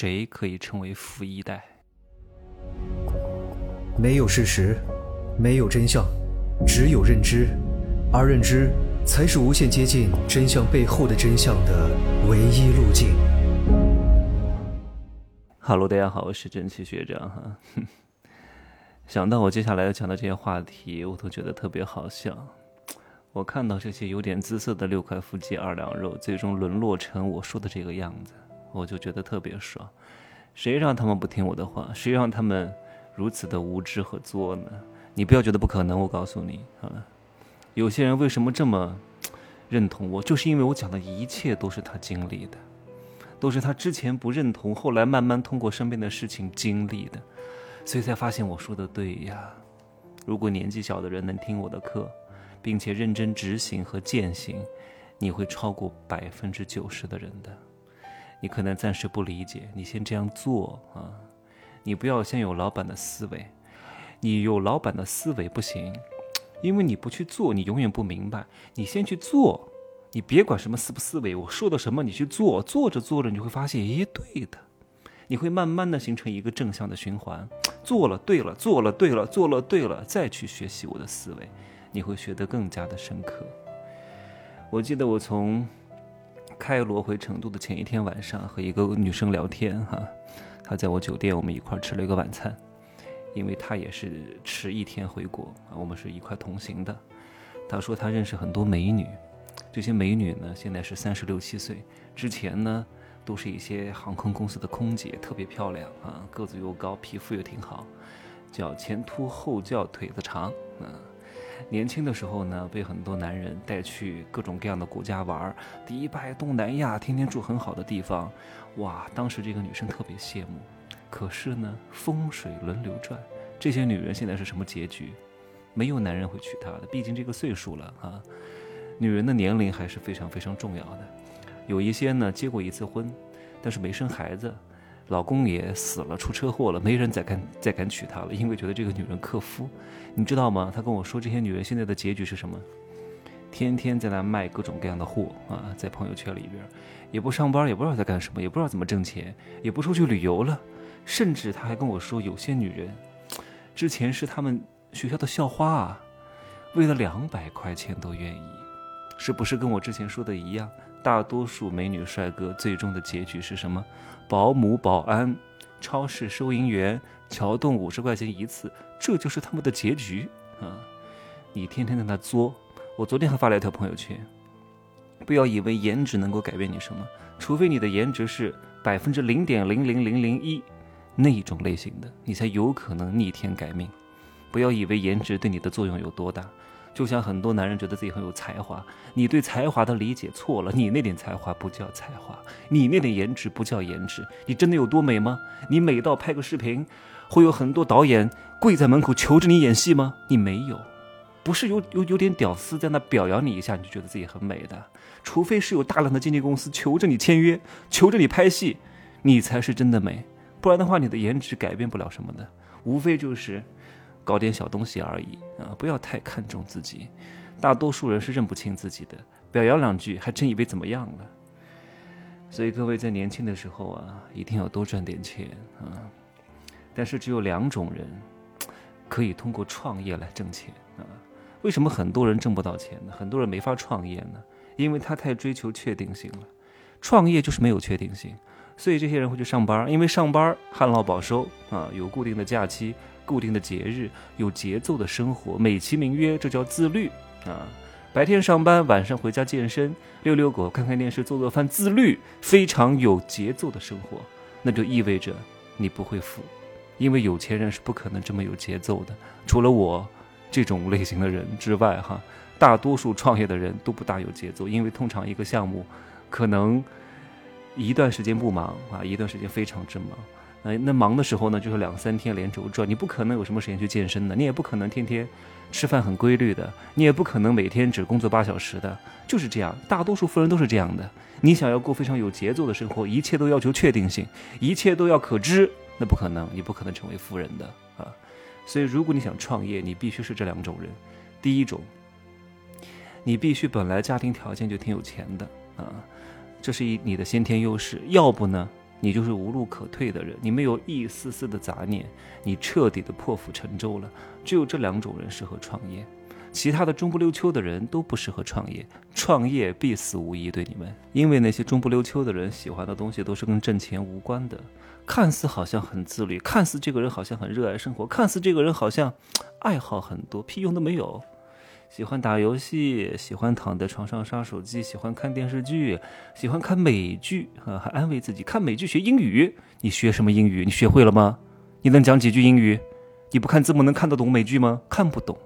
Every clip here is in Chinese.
谁可以称为富一代？没有事实，没有真相，只有认知，而认知才是无限接近真相背后的真相的唯一路径。Hello，大家好，我是真气学长哈。想到我接下来要讲的这些话题，我都觉得特别好笑。我看到这些有点姿色的六块腹肌二两肉，最终沦落成我说的这个样子，我就觉得特别爽。谁让他们不听我的话？谁让他们？如此的无知和作呢？你不要觉得不可能，我告诉你啊，有些人为什么这么认同我，就是因为我讲的一切都是他经历的，都是他之前不认同，后来慢慢通过身边的事情经历的，所以才发现我说的对呀。如果年纪小的人能听我的课，并且认真执行和践行，你会超过百分之九十的人的。你可能暂时不理解，你先这样做啊。你不要先有老板的思维，你有老板的思维不行，因为你不去做，你永远不明白。你先去做，你别管什么思不思维，我说的什么你去做，做着做着你会发现，诶，对的，你会慢慢的形成一个正向的循环。做了对了，做了对了，做了对了，再去学习我的思维，你会学得更加的深刻。我记得我从开罗回成都的前一天晚上，和一个女生聊天，哈。她在我酒店，我们一块吃了一个晚餐，因为她也是迟一天回国啊，我们是一块同行的。她说她认识很多美女，这些美女呢现在是三十六七岁，之前呢都是一些航空公司的空姐，特别漂亮啊，个子又高，皮肤又挺好，叫前凸后翘，腿子长啊。年轻的时候呢，被很多男人带去各种各样的国家玩，迪拜、东南亚，天天住很好的地方。哇，当时这个女生特别羡慕，可是呢，风水轮流转，这些女人现在是什么结局？没有男人会娶她的，毕竟这个岁数了啊。女人的年龄还是非常非常重要的。有一些呢，结过一次婚，但是没生孩子，老公也死了，出车祸了，没人再敢再敢娶她了，因为觉得这个女人克夫。你知道吗？他跟我说，这些女人现在的结局是什么？天天在那卖各种各样的货啊，在朋友圈里边。也不上班，也不知道在干什么，也不知道怎么挣钱，也不出去旅游了，甚至他还跟我说，有些女人之前是他们学校的校花啊，为了两百块钱都愿意，是不是跟我之前说的一样？大多数美女帅哥最终的结局是什么？保姆、保安、超市收银员、桥洞五十块钱一次，这就是他们的结局啊！你天天在那作，我昨天还发了一条朋友圈。不要以为颜值能够改变你什么，除非你的颜值是百分之零点零零零零一那种类型的，你才有可能逆天改命。不要以为颜值对你的作用有多大，就像很多男人觉得自己很有才华，你对才华的理解错了，你那点才华不叫才华，你那点颜值不叫颜值。你真的有多美吗？你美到拍个视频，会有很多导演跪在门口求着你演戏吗？你没有。不是有有有点屌丝在那表扬你一下，你就觉得自己很美的，除非是有大量的经纪公司求着你签约，求着你拍戏，你才是真的美。不然的话，你的颜值改变不了什么的，无非就是搞点小东西而已啊！不要太看重自己，大多数人是认不清自己的，表扬两句还真以为怎么样了。所以各位在年轻的时候啊，一定要多赚点钱啊！但是只有两种人可以通过创业来挣钱啊。为什么很多人挣不到钱呢？很多人没法创业呢？因为他太追求确定性了。创业就是没有确定性，所以这些人会去上班，因为上班旱涝保收啊，有固定的假期、固定的节日，有节奏的生活，美其名曰这叫自律啊。白天上班，晚上回家健身、遛遛狗、看看电视、做做饭，自律，非常有节奏的生活，那就意味着你不会富，因为有钱人是不可能这么有节奏的，除了我。这种类型的人之外，哈，大多数创业的人都不大有节奏，因为通常一个项目，可能一段时间不忙啊，一段时间非常之忙，那，那忙的时候呢，就是两三天连轴转，你不可能有什么时间去健身的，你也不可能天天吃饭很规律的，你也不可能每天只工作八小时的，就是这样，大多数富人都是这样的。你想要过非常有节奏的生活，一切都要求确定性，一切都要可知，那不可能，你不可能成为富人的啊。所以，如果你想创业，你必须是这两种人。第一种，你必须本来家庭条件就挺有钱的啊，这是一你的先天优势；要不呢，你就是无路可退的人，你没有一丝丝的杂念，你彻底的破釜沉舟了。只有这两种人适合创业，其他的中不溜秋的人都不适合创业。创业必死无疑，对你们，因为那些中不溜秋的人喜欢的东西都是跟挣钱无关的。看似好像很自律，看似这个人好像很热爱生活，看似这个人好像 爱好很多，屁用都没有。喜欢打游戏，喜欢躺在床上刷手机，喜欢看电视剧，喜欢看美剧啊，还安慰自己看美剧学英语。你学什么英语？你学会了吗？你能讲几句英语？你不看字幕能看得懂美剧吗？看不懂，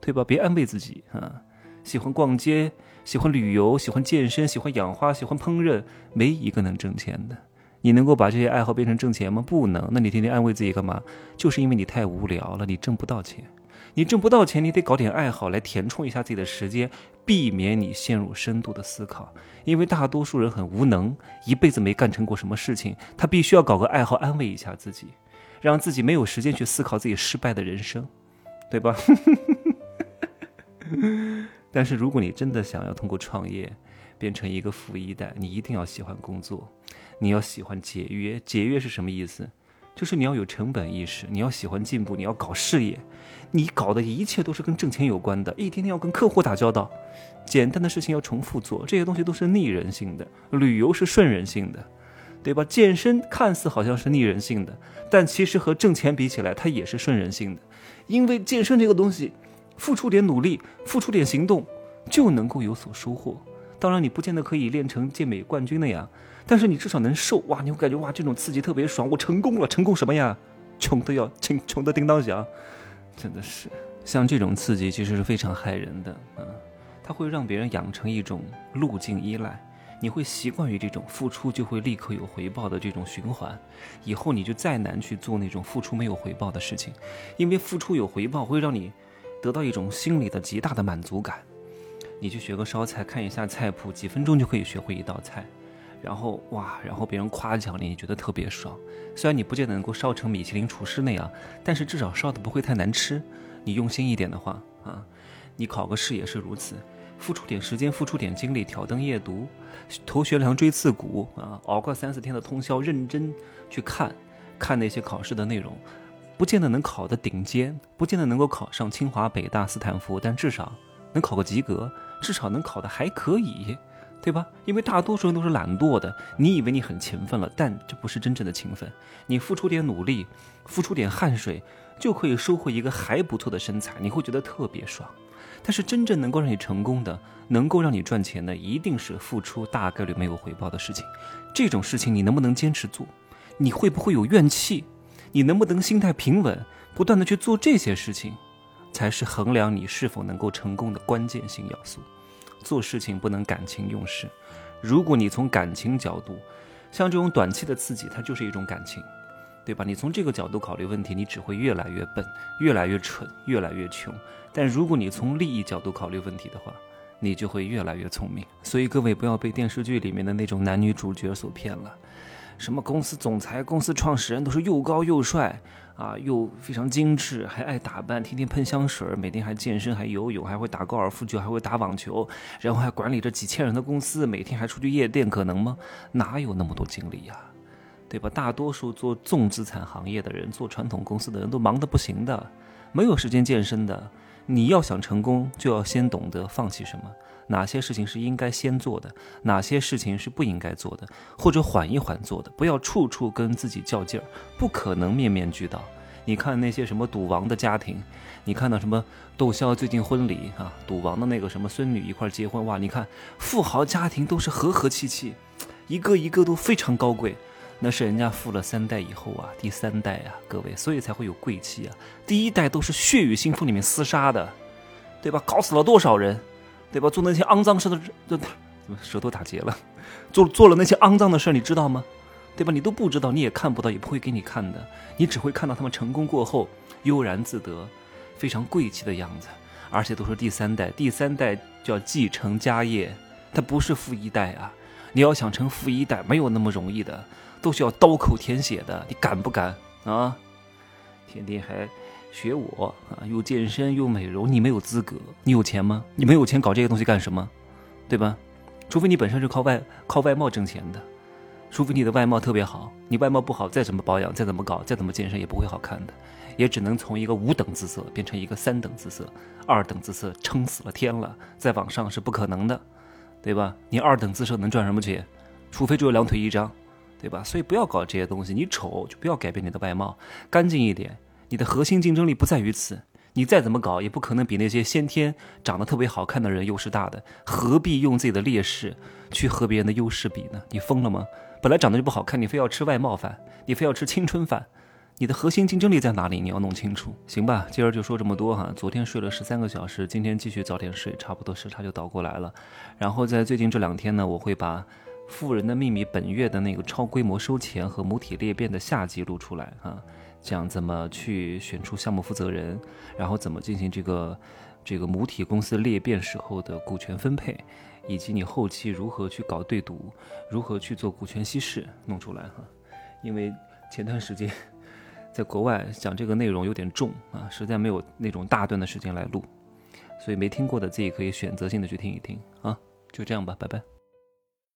对吧？别安慰自己啊。喜欢逛街，喜欢旅游，喜欢健身，喜欢养花，喜欢烹饪，没一个能挣钱的。你能够把这些爱好变成挣钱吗？不能。那你天天安慰自己干嘛？就是因为你太无聊了，你挣不到钱。你挣不到钱，你得搞点爱好来填充一下自己的时间，避免你陷入深度的思考。因为大多数人很无能，一辈子没干成过什么事情，他必须要搞个爱好安慰一下自己，让自己没有时间去思考自己失败的人生，对吧？但是如果你真的想要通过创业变成一个富一代，你一定要喜欢工作。你要喜欢节约，节约是什么意思？就是你要有成本意识，你要喜欢进步，你要搞事业，你搞的一切都是跟挣钱有关的，一天天要跟客户打交道，简单的事情要重复做，这些东西都是逆人性的。旅游是顺人性的，对吧？健身看似好像是逆人性的，但其实和挣钱比起来，它也是顺人性的，因为健身这个东西，付出点努力，付出点行动，就能够有所收获。当然，你不见得可以练成健美冠军的呀。但是你至少能瘦哇！你会感觉哇，这种刺激特别爽，我成功了，成功什么呀？穷的要穷，穷的叮当响，真的是像这种刺激其实是非常害人的啊！它会让别人养成一种路径依赖，你会习惯于这种付出就会立刻有回报的这种循环，以后你就再难去做那种付出没有回报的事情，因为付出有回报会让你得到一种心理的极大的满足感。你去学个烧菜，看一下菜谱，几分钟就可以学会一道菜。然后哇，然后别人夸奖你，你觉得特别爽。虽然你不见得能够烧成米其林厨师那样，但是至少烧的不会太难吃。你用心一点的话啊，你考个试也是如此，付出点时间，付出点精力，挑灯夜读，头悬梁锥刺股啊，熬个三四天的通宵，认真去看，看那些考试的内容，不见得能考的顶尖，不见得能够考上清华、北大、斯坦福，但至少能考个及格，至少能考的还可以。对吧？因为大多数人都是懒惰的。你以为你很勤奋了，但这不是真正的勤奋。你付出点努力，付出点汗水，就可以收获一个还不错的身材，你会觉得特别爽。但是真正能够让你成功的，能够让你赚钱的，一定是付出大概率没有回报的事情。这种事情你能不能坚持做？你会不会有怨气？你能不能心态平稳，不断的去做这些事情，才是衡量你是否能够成功的关键性要素。做事情不能感情用事，如果你从感情角度，像这种短期的刺激，它就是一种感情，对吧？你从这个角度考虑问题，你只会越来越笨，越来越蠢，越来越穷。但如果你从利益角度考虑问题的话，你就会越来越聪明。所以各位不要被电视剧里面的那种男女主角所骗了，什么公司总裁、公司创始人都是又高又帅。啊，又非常精致，还爱打扮，天天喷香水，每天还健身，还游泳，还会打高尔夫球，还会打网球，然后还管理着几千人的公司，每天还出去夜店，可能吗？哪有那么多精力呀？对吧？大多数做重资产行业的人，做传统公司的人都忙得不行的，没有时间健身的。你要想成功，就要先懂得放弃什么。哪些事情是应该先做的，哪些事情是不应该做的，或者缓一缓做的，不要处处跟自己较劲儿，不可能面面俱到。你看那些什么赌王的家庭，你看到什么窦骁最近婚礼啊，赌王的那个什么孙女一块结婚哇，你看富豪家庭都是和和气气，一个一个都非常高贵，那是人家富了三代以后啊，第三代啊，各位，所以才会有贵气啊。第一代都是血雨腥风里面厮杀的，对吧？搞死了多少人？对吧？做那些肮脏事的，怎么舌头打结了？做做了那些肮脏的事，你知道吗？对吧？你都不知道，你也看不到，也不会给你看的。你只会看到他们成功过后悠然自得、非常贵气的样子，而且都是第三代。第三代叫继承家业，他不是富一代啊！你要想成富一代，没有那么容易的，都是要刀口舔血的。你敢不敢啊？天天还。学我啊，又健身又美容，你没有资格。你有钱吗？你没有钱搞这些东西干什么？对吧？除非你本身是靠外靠外貌挣钱的，除非你的外貌特别好，你外貌不好，再怎么保养，再怎么搞，再怎么健身，也不会好看的，也只能从一个五等姿色变成一个三等姿色，二等姿色撑死了天了，再往上是不可能的，对吧？你二等姿色能赚什么钱？除非只有两腿一张，对吧？所以不要搞这些东西，你丑就不要改变你的外貌，干净一点。你的核心竞争力不在于此，你再怎么搞，也不可能比那些先天长得特别好看的人优势大的，何必用自己的劣势去和别人的优势比呢？你疯了吗？本来长得就不好看，你非要吃外貌饭，你非要吃青春饭，你的核心竞争力在哪里？你要弄清楚，行吧？今儿就说这么多哈。昨天睡了十三个小时，今天继续早点睡，差不多时差就倒过来了。然后在最近这两天呢，我会把《富人的秘密》本月的那个超规模收钱和母体裂变的下集录出来哈，讲怎么去选出项目负责人，然后怎么进行这个这个母体公司裂变时候的股权分配。以及你后期如何去搞对赌，如何去做股权稀释，弄出来哈。因为前段时间在国外讲这个内容有点重啊，实在没有那种大段的时间来录，所以没听过的自己可以选择性的去听一听啊。就这样吧，拜拜。